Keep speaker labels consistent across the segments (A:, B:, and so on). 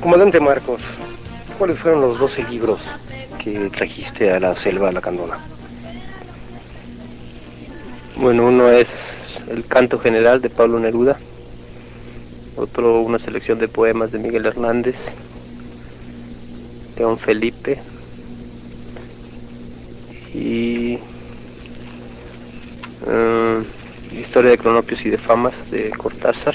A: Comandante Marcos, ¿cuáles fueron los 12 libros que trajiste a la selva lacandona?
B: Bueno, uno es El Canto General de Pablo Neruda, otro una selección de poemas de Miguel Hernández, León Felipe y eh, Historia de Cronopios y de Famas de Cortázar,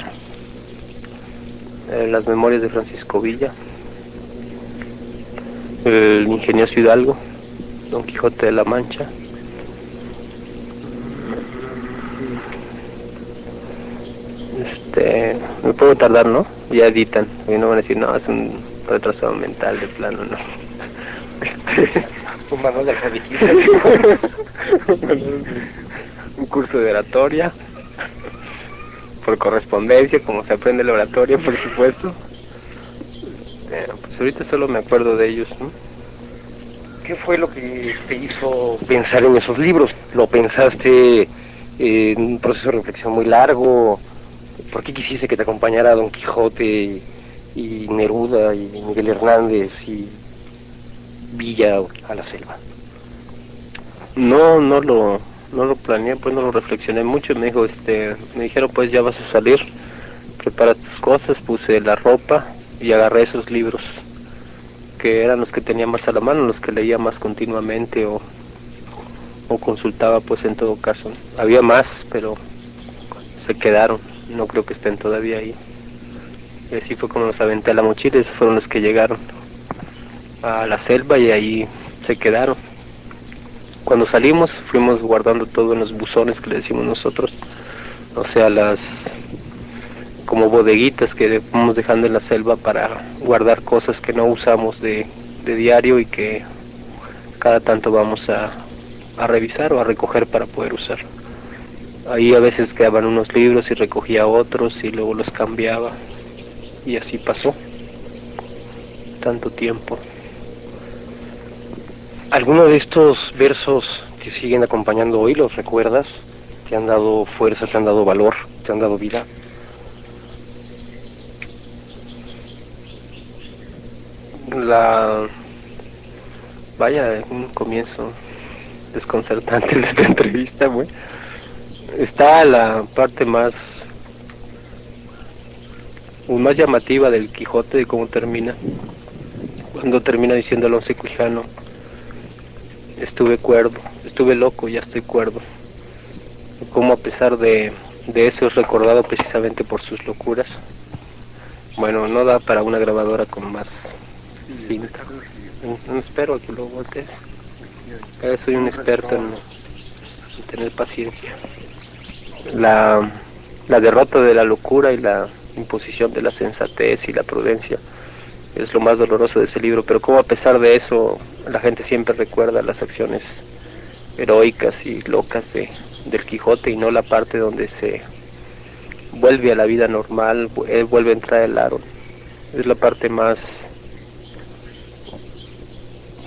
B: eh, Las Memorias de Francisco Villa, El Ingenioso Hidalgo, Don Quijote de la Mancha, este, me puedo tardar, ¿no? Ya editan, y no van a decir, no, es un retrasado mental de plano, ¿no?
A: Un manual de
B: un curso de oratoria, por correspondencia, como se aprende la oratoria, por supuesto. Eh, pues ahorita solo me acuerdo de ellos, ¿no?
A: ¿Qué fue lo que te hizo pensar en esos libros? ¿Lo pensaste en un proceso de reflexión muy largo? ¿Por qué quisiste que te acompañara Don Quijote y Neruda y Miguel Hernández y Villa a la selva?
B: No, no lo, no lo planeé, pues no lo reflexioné mucho. Me dijo, este, me dijeron, pues ya vas a salir, prepara tus cosas, puse la ropa y agarré esos libros que eran los que tenía más a la mano, los que leía más continuamente o, o consultaba, pues en todo caso. Había más, pero se quedaron, no creo que estén todavía ahí. Y así fue como los aventé a la mochila, esos fueron los que llegaron a la selva y ahí se quedaron. Cuando salimos fuimos guardando todo en los buzones que le decimos nosotros, o sea, las como bodeguitas que vamos dejando en la selva para guardar cosas que no usamos de, diario y que cada tanto vamos a, a revisar o a recoger para poder usar. Ahí a veces quedaban unos libros y recogía otros y luego los cambiaba y así pasó tanto tiempo.
A: ¿Alguno de estos versos que siguen acompañando hoy los recuerdas? ¿Te han dado fuerza, te han dado valor, te han dado vida?
B: La vaya un comienzo desconcertante de esta entrevista, güey. Está la parte más más llamativa del Quijote de cómo termina. Cuando termina diciendo Alonso Quijano, estuve cuerdo, estuve loco, ya estoy cuerdo. Como a pesar de, eso es recordado precisamente por sus locuras. Bueno, no da para una grabadora con más cinta. No, espero que lo voltees. Eh, soy un experto en, en tener paciencia. La, la derrota de la locura y la imposición de la sensatez y la prudencia es lo más doloroso de ese libro, pero como a pesar de eso la gente siempre recuerda las acciones heroicas y locas de, del Quijote y no la parte donde se vuelve a la vida normal, él vuelve a entrar el aro. Es la parte más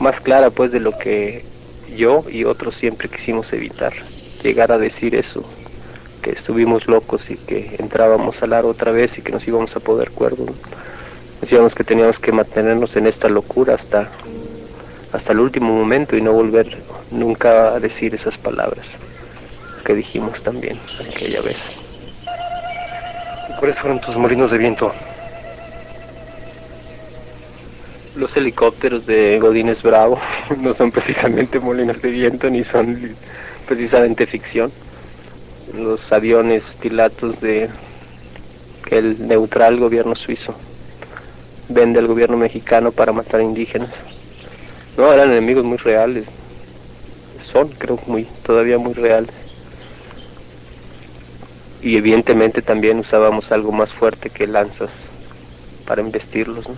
B: más clara pues de lo que yo y otros siempre quisimos evitar, llegar a decir eso, que estuvimos locos y que entrábamos al aro otra vez y que nos íbamos a poder cuerdo. Decíamos que teníamos que mantenernos en esta locura hasta hasta el último momento y no volver nunca a decir esas palabras que dijimos también aquella vez.
A: ¿Cuáles fueron tus molinos de viento?
B: Los helicópteros de Godínez Bravo no son precisamente molinos de viento ni son precisamente ficción. Los aviones pilatos de el neutral gobierno suizo vende al gobierno mexicano para matar indígenas. No, eran enemigos muy reales. Son, creo, muy todavía muy reales. Y evidentemente también usábamos algo más fuerte que lanzas para investirlos, ¿no?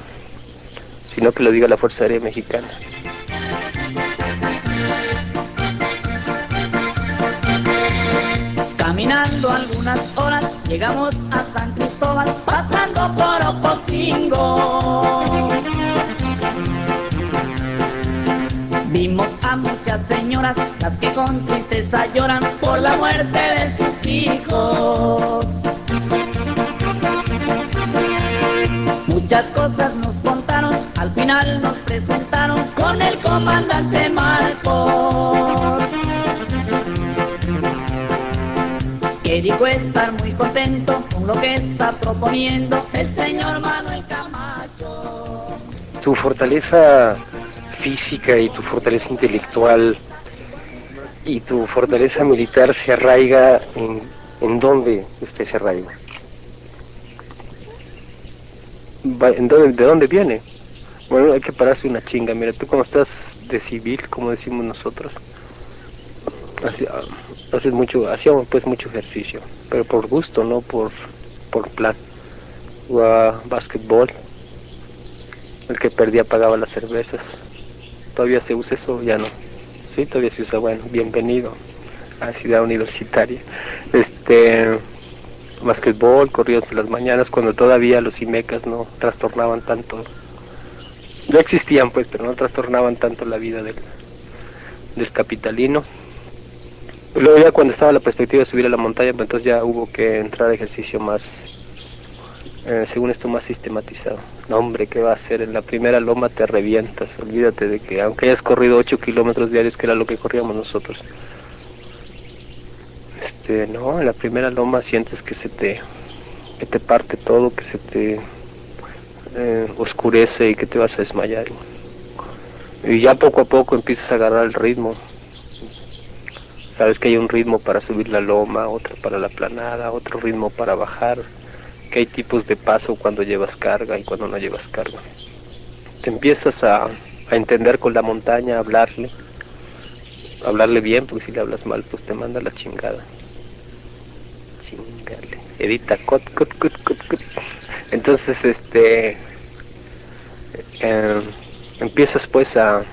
B: sino que lo diga la Fuerza Aérea Mexicana.
C: Caminando algunas horas llegamos a San Cristóbal pasando por Ocosingo. Vimos a muchas señoras, las que con tristeza lloran por la muerte de sus hijos. Muchas cosas nos contaron, al final nos presentaron con el comandante Marcos. Dijo estar muy contento con lo que está proponiendo el señor Manuel Camacho.
A: Tu fortaleza física y tu fortaleza intelectual y tu fortaleza militar se arraiga en, en dónde está ese arraigo.
B: Va- ¿en dónde- ¿De dónde viene? Bueno, hay que pararse una chinga. Mira, tú como estás de civil, como decimos nosotros, hace- haces mucho, hacíamos pues mucho ejercicio, pero por gusto, no por, por plan. Jugaba básquetbol, el que perdía pagaba las cervezas. ¿Todavía se usa eso? Ya no. Sí, todavía se usa, bueno, bienvenido a Ciudad Universitaria. Este, básquetbol, corridos en las mañanas, cuando todavía los IMECAS no trastornaban tanto. Ya existían pues, pero no trastornaban tanto la vida del, del capitalino. Luego ya cuando estaba la perspectiva de subir a la montaña, pues entonces ya hubo que entrar a ejercicio más, eh, según esto, más sistematizado. No, hombre, ¿qué va a hacer? En la primera loma te revientas. Olvídate de que, aunque hayas corrido 8 kilómetros diarios, que era lo que corríamos nosotros, este, no, en la primera loma sientes que se te, que te parte todo, que se te eh, oscurece y que te vas a desmayar. Y ya poco a poco empiezas a agarrar el ritmo. Sabes que hay un ritmo para subir la loma, otro para la planada, otro ritmo para bajar, que hay tipos de paso cuando llevas carga y cuando no llevas carga. Te empiezas a, entender con la montaña, a hablarle, hablarle bien, porque si le hablas mal, pues te manda la chingada. Chingale. Edita, cot, cot, cot, cot, cot. Entonces, este, eh, empiezas pues a,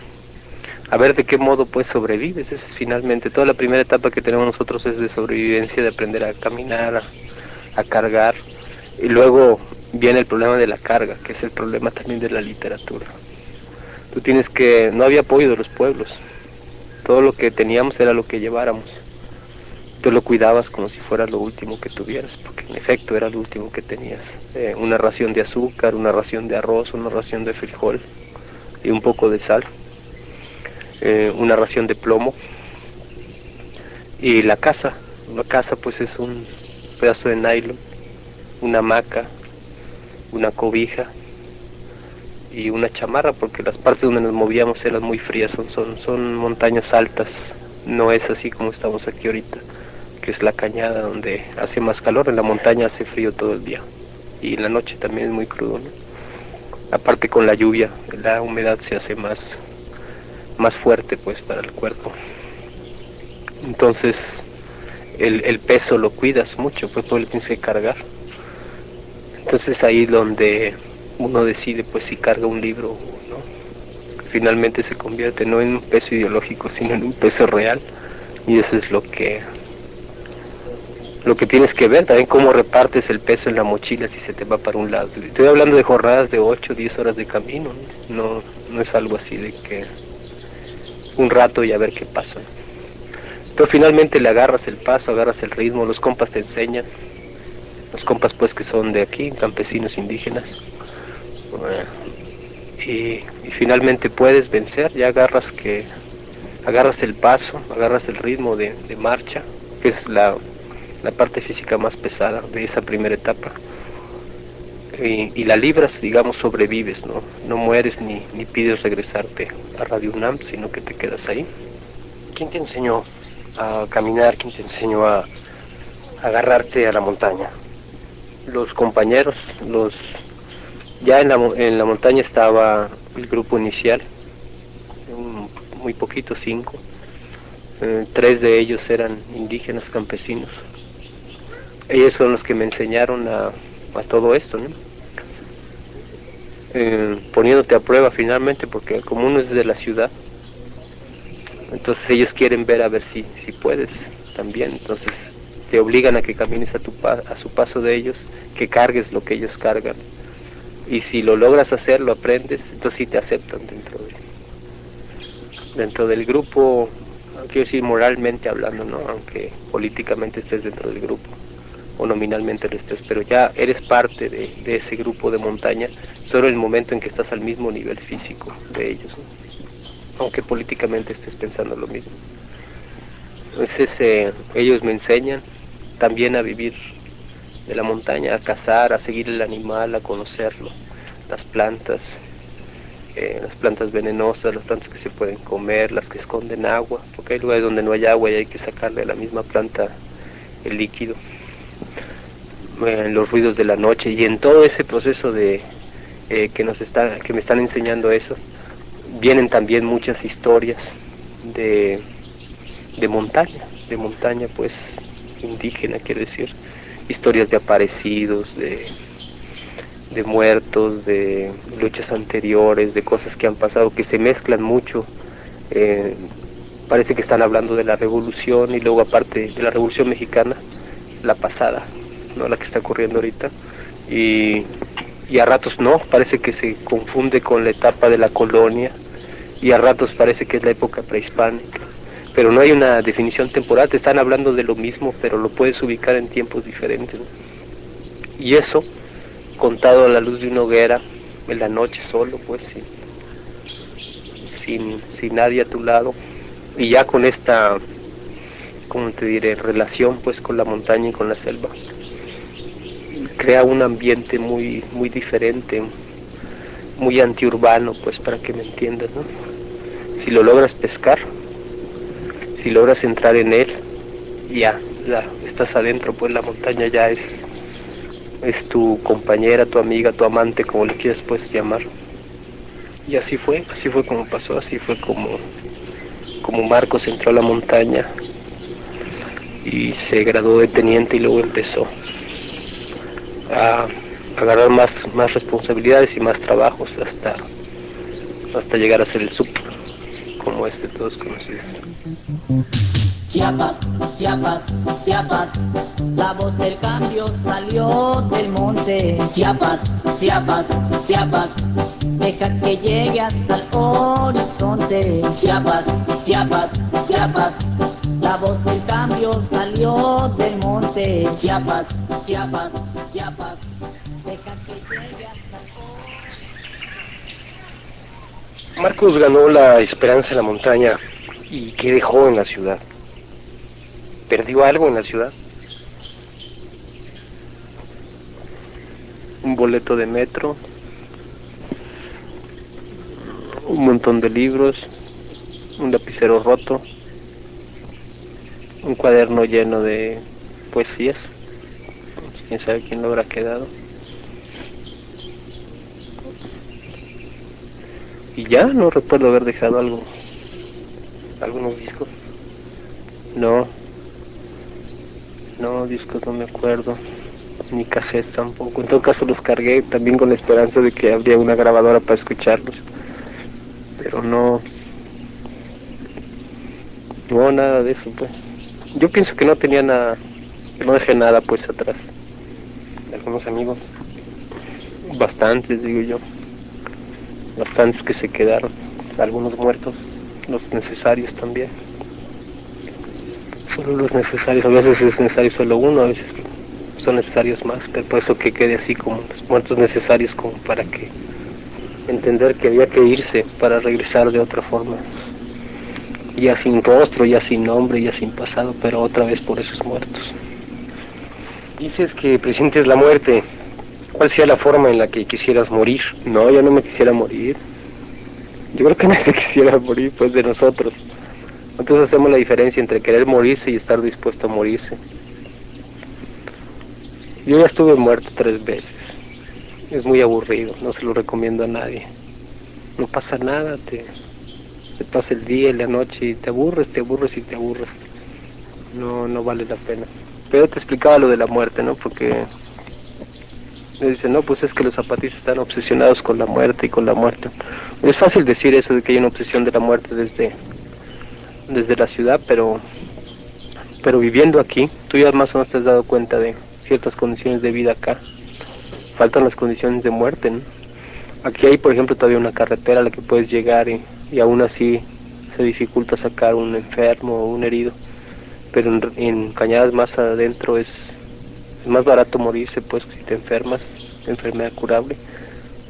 B: a ver de qué modo pues sobrevives. Es finalmente toda la primera etapa que tenemos nosotros es de sobrevivencia, de aprender a caminar, a, cargar. Y luego viene el problema de la carga, que es el problema también de la literatura. Tú tienes que, no había apoyo de los pueblos. Todo lo que teníamos era lo que lleváramos. Tú lo cuidabas como si fuera lo último que tuvieras, porque en efecto era lo último que tenías. Eh, una ración de azúcar, una ración de arroz, una ración de frijol y un poco de sal, eh, una ración de plomo y la casa. La casa pues es un pedazo de nylon, una hamaca, una cobija y una chamarra porque las partes donde nos movíamos eran muy frías, son, son, son montañas altas, no es así como estamos aquí ahorita, que es la cañada donde hace más calor, en la montaña hace frío todo el día y en la noche también es muy crudo, ¿no? aparte con la lluvia, la humedad se hace más, más fuerte pues para el cuerpo. Entonces el, el peso lo cuidas mucho, pues todo lo tienes que cargar. Entonces ahí donde uno decide pues si carga un libro o no. Finalmente se convierte no en un peso ideológico, sino en un peso real. Y eso es lo que lo que tienes que ver, también cómo repartes el peso en la mochila si se te va para un lado. Estoy hablando de jornadas de 8, 10 horas de camino, ¿no? No, no es algo así de que un rato y a ver qué pasa. Pero finalmente le agarras el paso, agarras el ritmo, los compas te enseñan, los compas pues que son de aquí, campesinos indígenas, y, y finalmente puedes vencer, ya agarras que agarras el paso, agarras el ritmo de, de marcha, que es la, la parte física más pesada de esa primera etapa. Y, y, la libras, digamos, sobrevives, ¿no? No mueres ni, ni pides regresarte a Radio UNAM, sino que te quedas ahí.
A: ¿Quién te enseñó a caminar? ¿Quién te enseñó a, agarrarte a la montaña?
B: Los compañeros, los ya en la, en la montaña estaba el grupo inicial, muy poquito, cinco. Eh, tres de ellos eran indígenas campesinos. Ellos son los que me enseñaron a, a todo esto, ¿no? Eh, poniéndote a prueba finalmente, porque como uno es de la ciudad, entonces ellos quieren ver a ver si, si puedes también, entonces te obligan a que camines a, tu pa a su paso de ellos, que cargues lo que ellos cargan, y si lo logras hacer, lo aprendes, entonces sí te aceptan dentro de, dentro del grupo, quiero decir moralmente hablando, ¿no? aunque políticamente estés dentro del grupo, o nominalmente lo estés, pero ya eres parte de, ese grupo de montaña solo el momento en que estás al mismo nivel físico de ellos, aunque políticamente estés pensando lo mismo. Entonces eh, ellos me enseñan también a vivir de la montaña, a cazar, a seguir el animal, a conocerlo, las plantas, eh, las plantas venenosas, las plantas que se pueden comer, las que esconden agua, porque hay lugares donde no hay agua y hay que sacarle a la misma planta el líquido, en los ruidos de la noche y en todo ese proceso de eh, que nos está, que me están enseñando eso, vienen también muchas historias de, de montaña, de montaña pues indígena quiero decir, historias de aparecidos, de, de muertos, de luchas anteriores, de cosas que han pasado, que se mezclan mucho. Eh, parece que están hablando de la revolución y luego aparte de la revolución mexicana, la pasada, no la que está ocurriendo ahorita. Y, y a ratos no, parece que se confunde con la etapa de la colonia y a ratos parece que es la época prehispánica. Pero no hay una definición temporal, te están hablando de lo mismo, pero lo puedes ubicar en tiempos diferentes. Y eso, contado a la luz de una hoguera, en la noche solo, pues sin, sin nadie a tu lado, y ya con esta, como te diré, relación pues con la montaña y con la selva, crea un ambiente muy, muy diferente, muy antiurbano, pues para que me entiendas, ¿no? Si lo logras pescar, si logras entrar en él, ya, ya estás adentro, pues la montaña ya es, es tu compañera, tu amiga, tu amante, como le quieras pues llamar. Y así fue, así fue como pasó, así fue como como Marcos entró a la montaña y se graduó de teniente y luego empezó a agarrar más, más responsabilidades y más trabajos hasta, hasta llegar a ser el super, como este todos conocidos.
C: Chiapas, Chiapas, Chiapas, la voz del cambio salió del monte. Chiapas, Chiapas, Chiapas, deja que llegue hasta el horizonte. Chiapas, Chiapas, Chiapas, la voz del cambio salió del monte. Chiapas, Chiapas, Chiapas, deja que llegue hasta el horizonte.
A: Marcos ganó la esperanza en la montaña y ¿qué dejó en la ciudad? ¿Perdió algo en la ciudad?
B: Un boleto de metro, un montón de libros, un lapicero roto, un cuaderno lleno de poesías, quién sabe quién lo habrá quedado. Y ya no recuerdo haber dejado algo, algunos discos. No, no, discos no me acuerdo, ni cassette tampoco. En todo caso los cargué también con la esperanza de que habría una grabadora para escucharlos. Pero no, no, nada de eso, pues. Yo pienso que no tenía nada, no dejé nada pues atrás.
A: ¿Algunos amigos?
B: Bastantes, digo yo. Bastantes que se quedaron. Algunos muertos, los necesarios también los necesarios, a veces es necesario solo uno, a veces son necesarios más, pero por eso que quede así como los muertos necesarios como para que entender que había que irse para regresar de otra forma, ya sin rostro, ya sin nombre, ya sin pasado, pero otra vez por esos muertos.
A: Dices que presientes la muerte. ¿Cuál sea la forma en la que quisieras morir?
B: No, yo no me quisiera morir. Yo creo que nadie quisiera morir, pues, de nosotros. Entonces hacemos la diferencia entre querer morirse y estar dispuesto a morirse. Yo ya estuve muerto tres veces. Es muy aburrido, no se lo recomiendo a nadie. No pasa nada, te, te pasa el día y la noche y te aburres, te aburres y te aburres. No, no vale la pena. Pero te explicaba lo de la muerte, ¿no? Porque me dicen, no, pues es que los zapatistas están obsesionados con la muerte y con la muerte. Es fácil decir eso de que hay una obsesión de la muerte desde desde la ciudad, pero, pero viviendo aquí, tú ya más o menos te has dado cuenta de ciertas condiciones de vida acá. Faltan las condiciones de muerte, Aquí hay, por ejemplo, todavía una carretera a la que puedes llegar y, y aún así se dificulta sacar un enfermo o un herido. Pero en, Cañadas más adentro es, Es más barato morirse pues si te enfermas, enfermedad curable,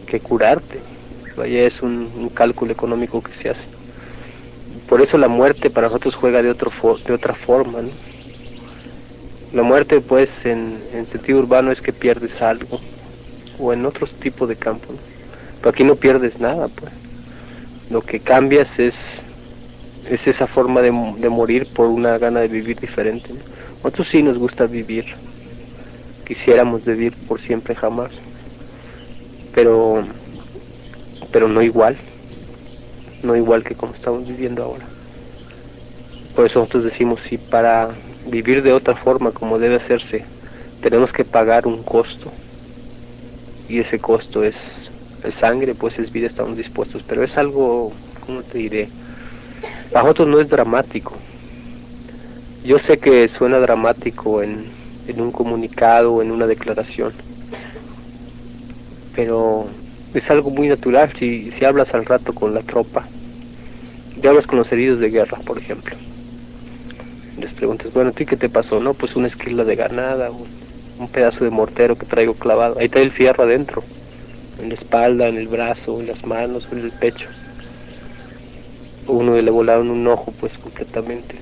B: que curarte. Vaya, es un, cálculo económico que se hace. Por eso la muerte para nosotros juega de, otro de otra forma. ¿no? La muerte pues en, sentido urbano es que pierdes algo o en otros tipos de campo. Pero aquí no pierdes nada pues. Lo que cambias es, es esa forma de, morir por una gana de vivir diferente. ¿no? Nosotros sí nos gusta vivir. Quisiéramos vivir por siempre jamás. Pero pero no igual. No igual que como estamos viviendo ahora. Por eso nosotros decimos si para vivir de otra forma como debe hacerse tenemos que pagar un costo y ese costo es, sangre, pues es vida, estamos dispuestos, pero es algo, ¿cómo te diré? Para nosotros no es dramático. Yo sé que suena dramático en, en un comunicado o en una declaración, pero es algo muy natural si, si hablas al rato con la tropa, y hablas con los heridos de guerra, por ejemplo les preguntas, bueno, ¿a ti qué te pasó? No, pues una esquila de ganada, un, pedazo de mortero que traigo clavado. Ahí está el fierro adentro, en la espalda, en el brazo, en las manos, en el pecho. Uno le volaron un ojo, pues completamente.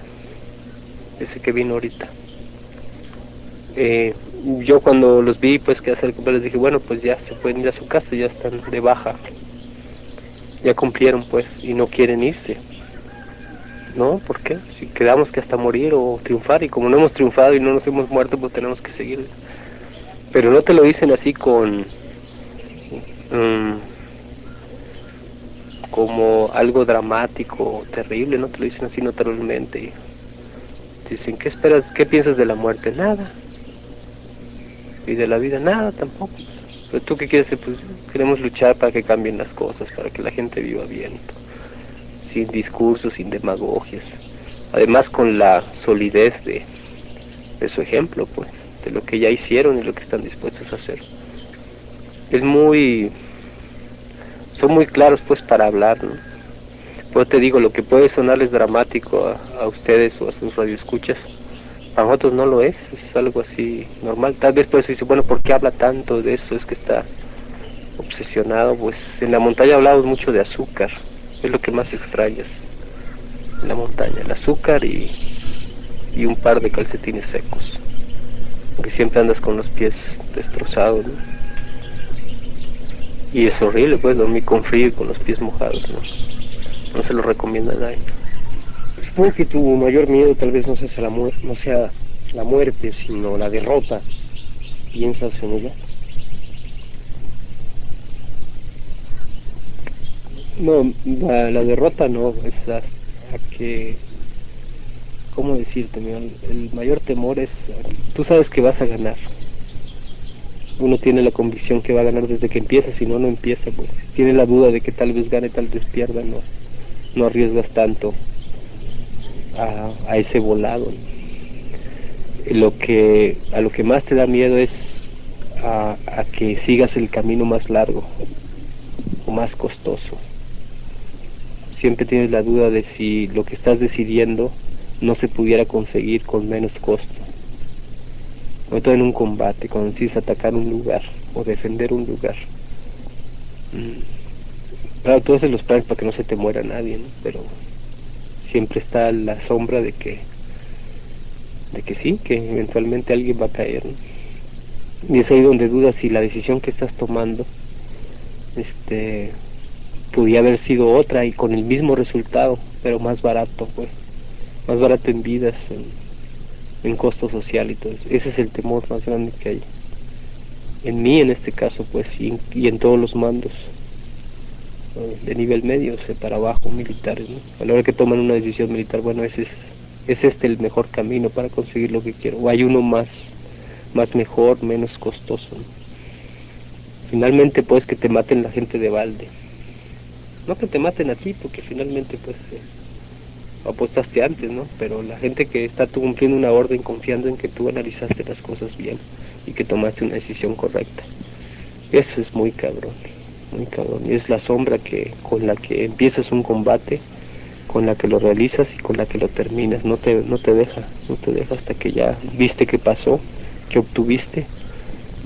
B: Ese que vino ahorita. Eh, yo cuando los vi, pues que hacer, les dije, bueno, pues ya se pueden ir a su casa, ya están de baja. Ya cumplieron, pues, y no quieren irse ¿no? ¿Por qué? Si quedamos que hasta morir o triunfar y como no hemos triunfado y no nos hemos muerto, pues tenemos que seguir. Pero no te lo dicen así con... Mm, como algo dramático o terrible, no te lo dicen así naturalmente. Dicen, ¿qué esperas? ¿Qué piensas de la muerte? Nada. Y de la vida, nada tampoco. Pero tú qué quieres Pues queremos luchar para que cambien las cosas, para que la gente viva bien sin discursos, sin demagogias. Además con la solidez de, de su ejemplo, pues, de lo que ya hicieron y lo que están dispuestos a hacer. Es muy, son muy claros pues para hablar, ¿no? Pues te digo, lo que puede sonarles dramático a, a ustedes o a sus radioescuchas, a nosotros no lo es, es algo así normal. Tal vez pues dice, bueno, ¿por qué habla tanto de eso? Es que está obsesionado, pues en la montaña hablamos mucho de azúcar, es lo que más extrañas en la montaña, el azúcar y, y un par de calcetines secos, porque siempre andas con los pies destrozados, Y es horrible, pues, dormir con frío y con los pies mojados, ¿no? No se lo recomienda a nadie.
A: Supongo que tu mayor miedo tal vez no sea la, la muerte, sino la derrota. ¿Piensas en ella?
B: No, la, derrota no, es a, que, ¿cómo decirte? El, mayor temor es, tú sabes que vas a ganar. Uno tiene la convicción que va a ganar desde que empieza, si no, no empieza. Pues. Tiene la duda de que tal vez gane, tal vez pierda, no, no arriesgas tanto a, ese volado. Lo que, a lo que más te da miedo es a, que sigas el camino más largo o más costoso siempre tienes la duda de si lo que estás decidiendo no se pudiera conseguir con menos costo. Sobre todo en un combate, cuando decides atacar un lugar o defender un lugar. Mm. Claro, tú haces los planes para que no se te muera nadie, pero siempre está la sombra de que de que sí, que eventualmente alguien va a caer. Y es ahí donde dudas si la decisión que estás tomando este haber sido otra y con el mismo resultado, pero más barato, pues, más barato en vidas, en, costo social y todo eso. Ese es el temor más grande que hay. En mí, en este caso, pues, y en, todos los mandos de nivel medio, o sea, para abajo, militares, A la hora que toman una decisión militar, bueno, ese es, es este el mejor camino para conseguir lo que quiero, o hay uno más, más mejor, menos costoso. Finalmente, pues, que te maten la gente de balde no que te maten a ti, porque finalmente pues eh, apostaste antes, ¿no? Pero la gente que está cumpliendo una orden confiando en que tú analizaste las cosas bien y que tomaste una decisión correcta. Eso es muy cabrón, es la sombra que con la que empiezas un combate, con la que lo realizas y con la que lo terminas. No te, no te deja, no te deja hasta que ya viste qué pasó, que obtuviste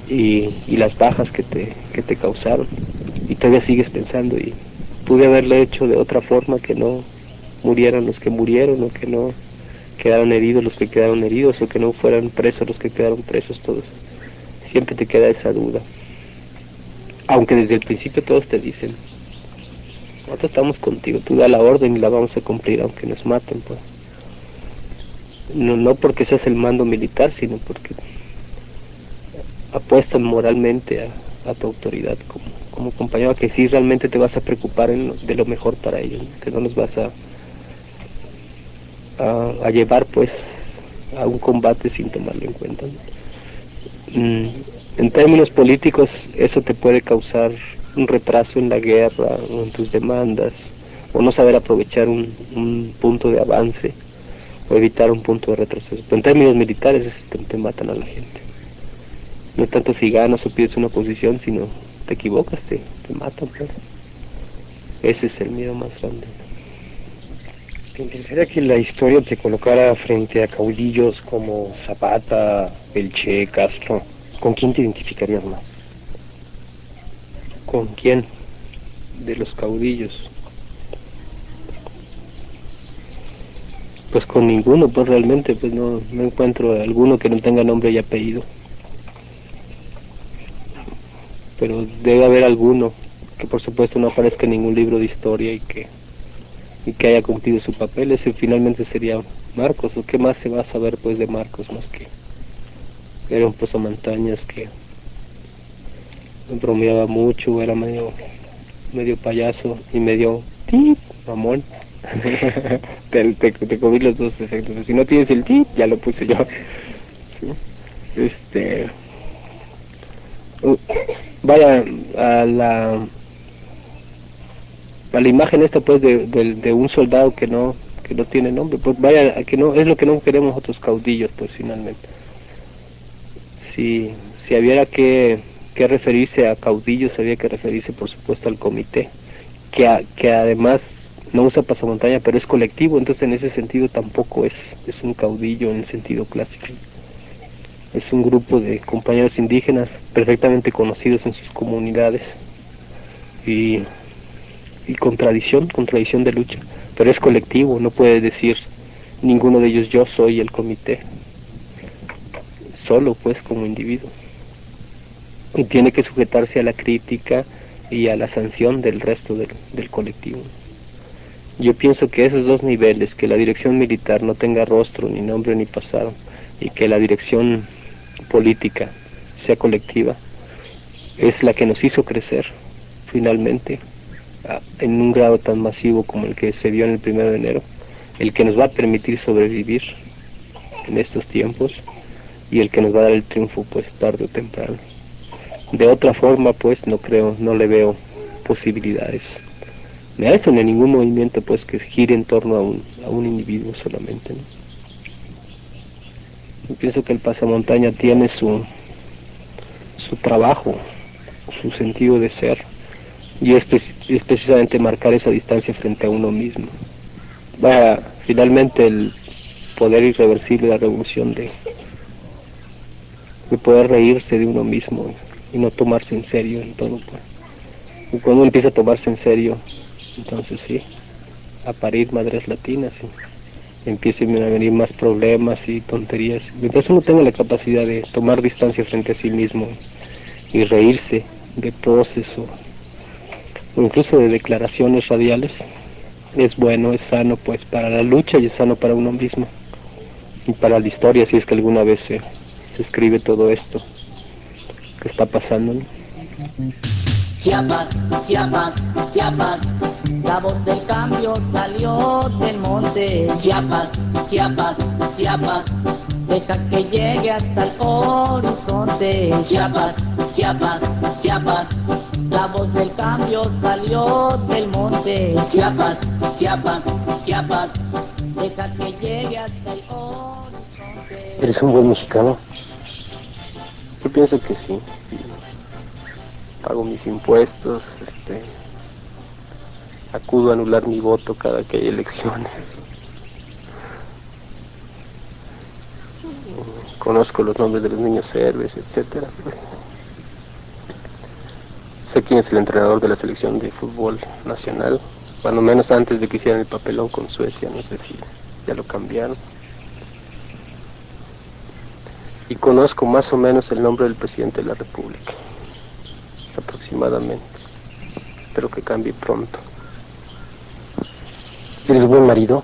B: y, y, las bajas que te, que te causaron. Y todavía sigues pensando y pude haberlo hecho de otra forma que no murieran los que murieron o que no quedaron heridos los que quedaron heridos o que no fueran presos los que quedaron presos todos. Siempre te queda esa duda. Aunque desde el principio todos te dicen, nosotros estamos contigo, tú da la orden y la vamos a cumplir aunque nos maten, pues. No, no porque seas el mando militar, sino porque apuestan moralmente a, tu autoridad como, compañero, que sí realmente te vas a preocupar de lo mejor para ellos, que no los vas a, a, llevar pues a un combate sin tomarlo en cuenta. Mm, en términos políticos eso te puede causar un retraso en la guerra o en tus demandas o no saber aprovechar un, un punto de avance o evitar un punto de retroceso. Pero en términos militares te, matan a la gente. No tanto si ganas o pides una posición, sino te equivocas, te, te matan. Ese es el miedo más grande.
A: ¿Te interesaría que la historia te colocara frente a caudillos como Zapata, El Che, Castro? ¿Con quién te identificarías más?
B: ¿Con quién? De los caudillos. Pues con ninguno, pues realmente pues no, no encuentro alguno que no tenga nombre y apellido. Pero debe haber alguno que por supuesto no aparezca en ningún libro de historia y que, y que haya cumplido su papel. Ese finalmente sería Marcos. ¿O qué más se va a saber pues de Marcos más que era un montañas que bromeaba mucho, era medio medio payaso y medio tip, mamón. te, te, comí los dos efectos. Si no tienes el tip, ya lo puse yo. Este. Uh, vaya a la a la imagen esta pues de, de, un soldado que no que no tiene nombre pues vaya que no es lo que no queremos otros caudillos pues finalmente si si había que, referirse a caudillos había que referirse por supuesto al comité que que además no usa pasamontaña, pero es colectivo, entonces en ese sentido tampoco es, es un caudillo en el sentido clásico. Es un grupo de compañeros indígenas perfectamente conocidos en sus comunidades y, y con tradición, con tradición de lucha, pero es colectivo, no puede decir ninguno de ellos yo soy el comité, solo pues como individuo. Y tiene que sujetarse a la crítica y a la sanción del resto del, colectivo. Yo pienso que esos dos niveles, que la dirección militar no tenga rostro, ni nombre, ni pasado, y que la dirección política sea colectiva, es la que nos hizo crecer finalmente en un grado tan masivo como el que se vio en el primero de enero, el que nos va a permitir sobrevivir en estos tiempos y el que nos va a dar el triunfo pues tarde o temprano. De otra forma pues no creo, no le veo posibilidades me esto ni ningún movimiento pues que gire en torno a un, a un individuo solamente. Yo pienso que el pasamontaña tiene su, su trabajo, su sentido de ser, y es, es, precisamente marcar esa distancia frente a uno mismo. Va finalmente el poder irreversible de la revolución de, de poder reírse de uno mismo y no tomarse en serio en todo. Pues. Y cuando uno empieza a tomarse en serio, entonces sí, a parir madres latinas y empiecen a venir más problemas y tonterías. Mientras uno tenga la capacidad de tomar distancia frente a sí mismo y reírse de proceso o incluso de declaraciones radiales, es bueno, es sano pues para la lucha y es sano para uno mismo y para la historia si es que alguna vez se, escribe todo esto que está pasando.
C: Chiapas, Chiapas, Chiapas, la voz del cambio salió del monte. Chiapas, Chiapas, Chiapas, deja que llegue hasta el horizonte. Chiapas, Chiapas, Chiapas, la voz del cambio salió del monte. Chiapas, Chiapas, Chiapas, deja que llegue hasta el horizonte.
A: ¿Eres un buen mexicano?
B: Yo pienso que sí pago mis impuestos, este, acudo a anular mi voto cada que hay elecciones. conozco los nombres de los niños héroes, etcétera. Pues. Sé quién es el entrenador de la selección de fútbol nacional, cuando menos antes de que hicieran el papelón con Suecia, no sé si ya lo cambiaron. Y conozco más o menos el nombre del presidente de la República, aproximadamente. Espero que cambie pronto.
A: ¿Eres buen marido?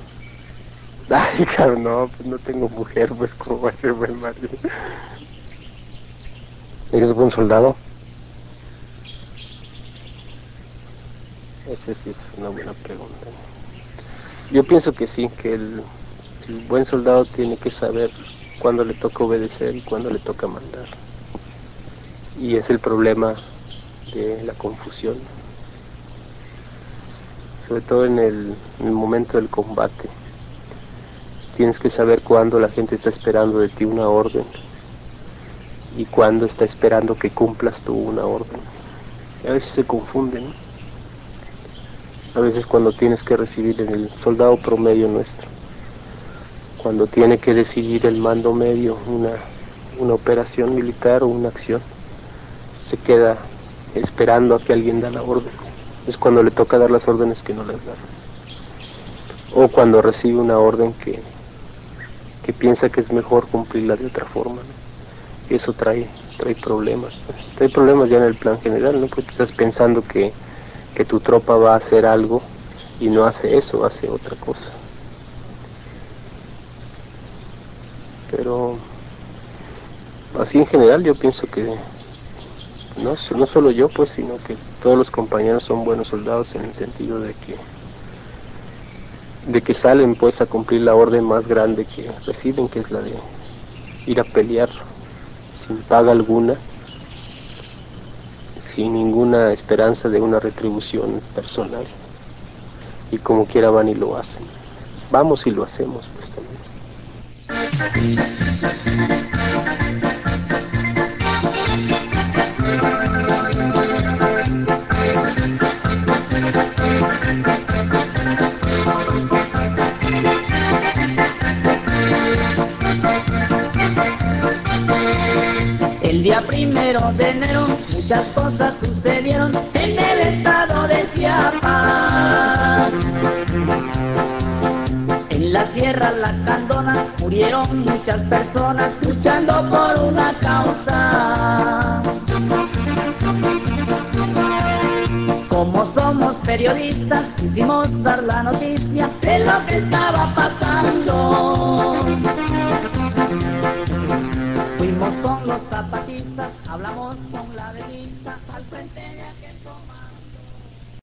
B: Ay, claro, no, pues no tengo mujer, pues cómo va a ser buen marido.
A: ¿Eres buen soldado?
B: Esa sí es una buena pregunta. Yo pienso que sí, que el, buen soldado tiene que saber cuándo le toca obedecer y cuándo le toca mandar. Y es el problema de la confusión, sobre todo en el, en el momento del combate. Tienes que saber cuándo la gente está esperando de ti una orden y cuándo está esperando que cumplas tú una orden. a veces se confunden a veces cuando tienes que recibir en el soldado promedio nuestro, cuando tiene que decidir el mando medio una, una operación militar o una acción, se queda esperando a que alguien da la orden. Es cuando le toca dar las órdenes que no las da. O cuando recibe una orden que, que piensa que es mejor cumplirla de otra forma. Y eso trae, trae problemas. Trae problemas ya en el plan general, ¿no? Porque estás pensando que que tu tropa va a hacer algo y no hace eso, hace otra cosa. Pero así en general yo pienso que no, solo yo pues, sino que todos los compañeros son buenos soldados en el sentido de que de que salen pues a cumplir la orden más grande que reciben, que es la de ir a pelear sin paga alguna sin ninguna esperanza de una retribución personal. Y como quiera van y lo hacen. Vamos y lo hacemos, pues también
C: thank you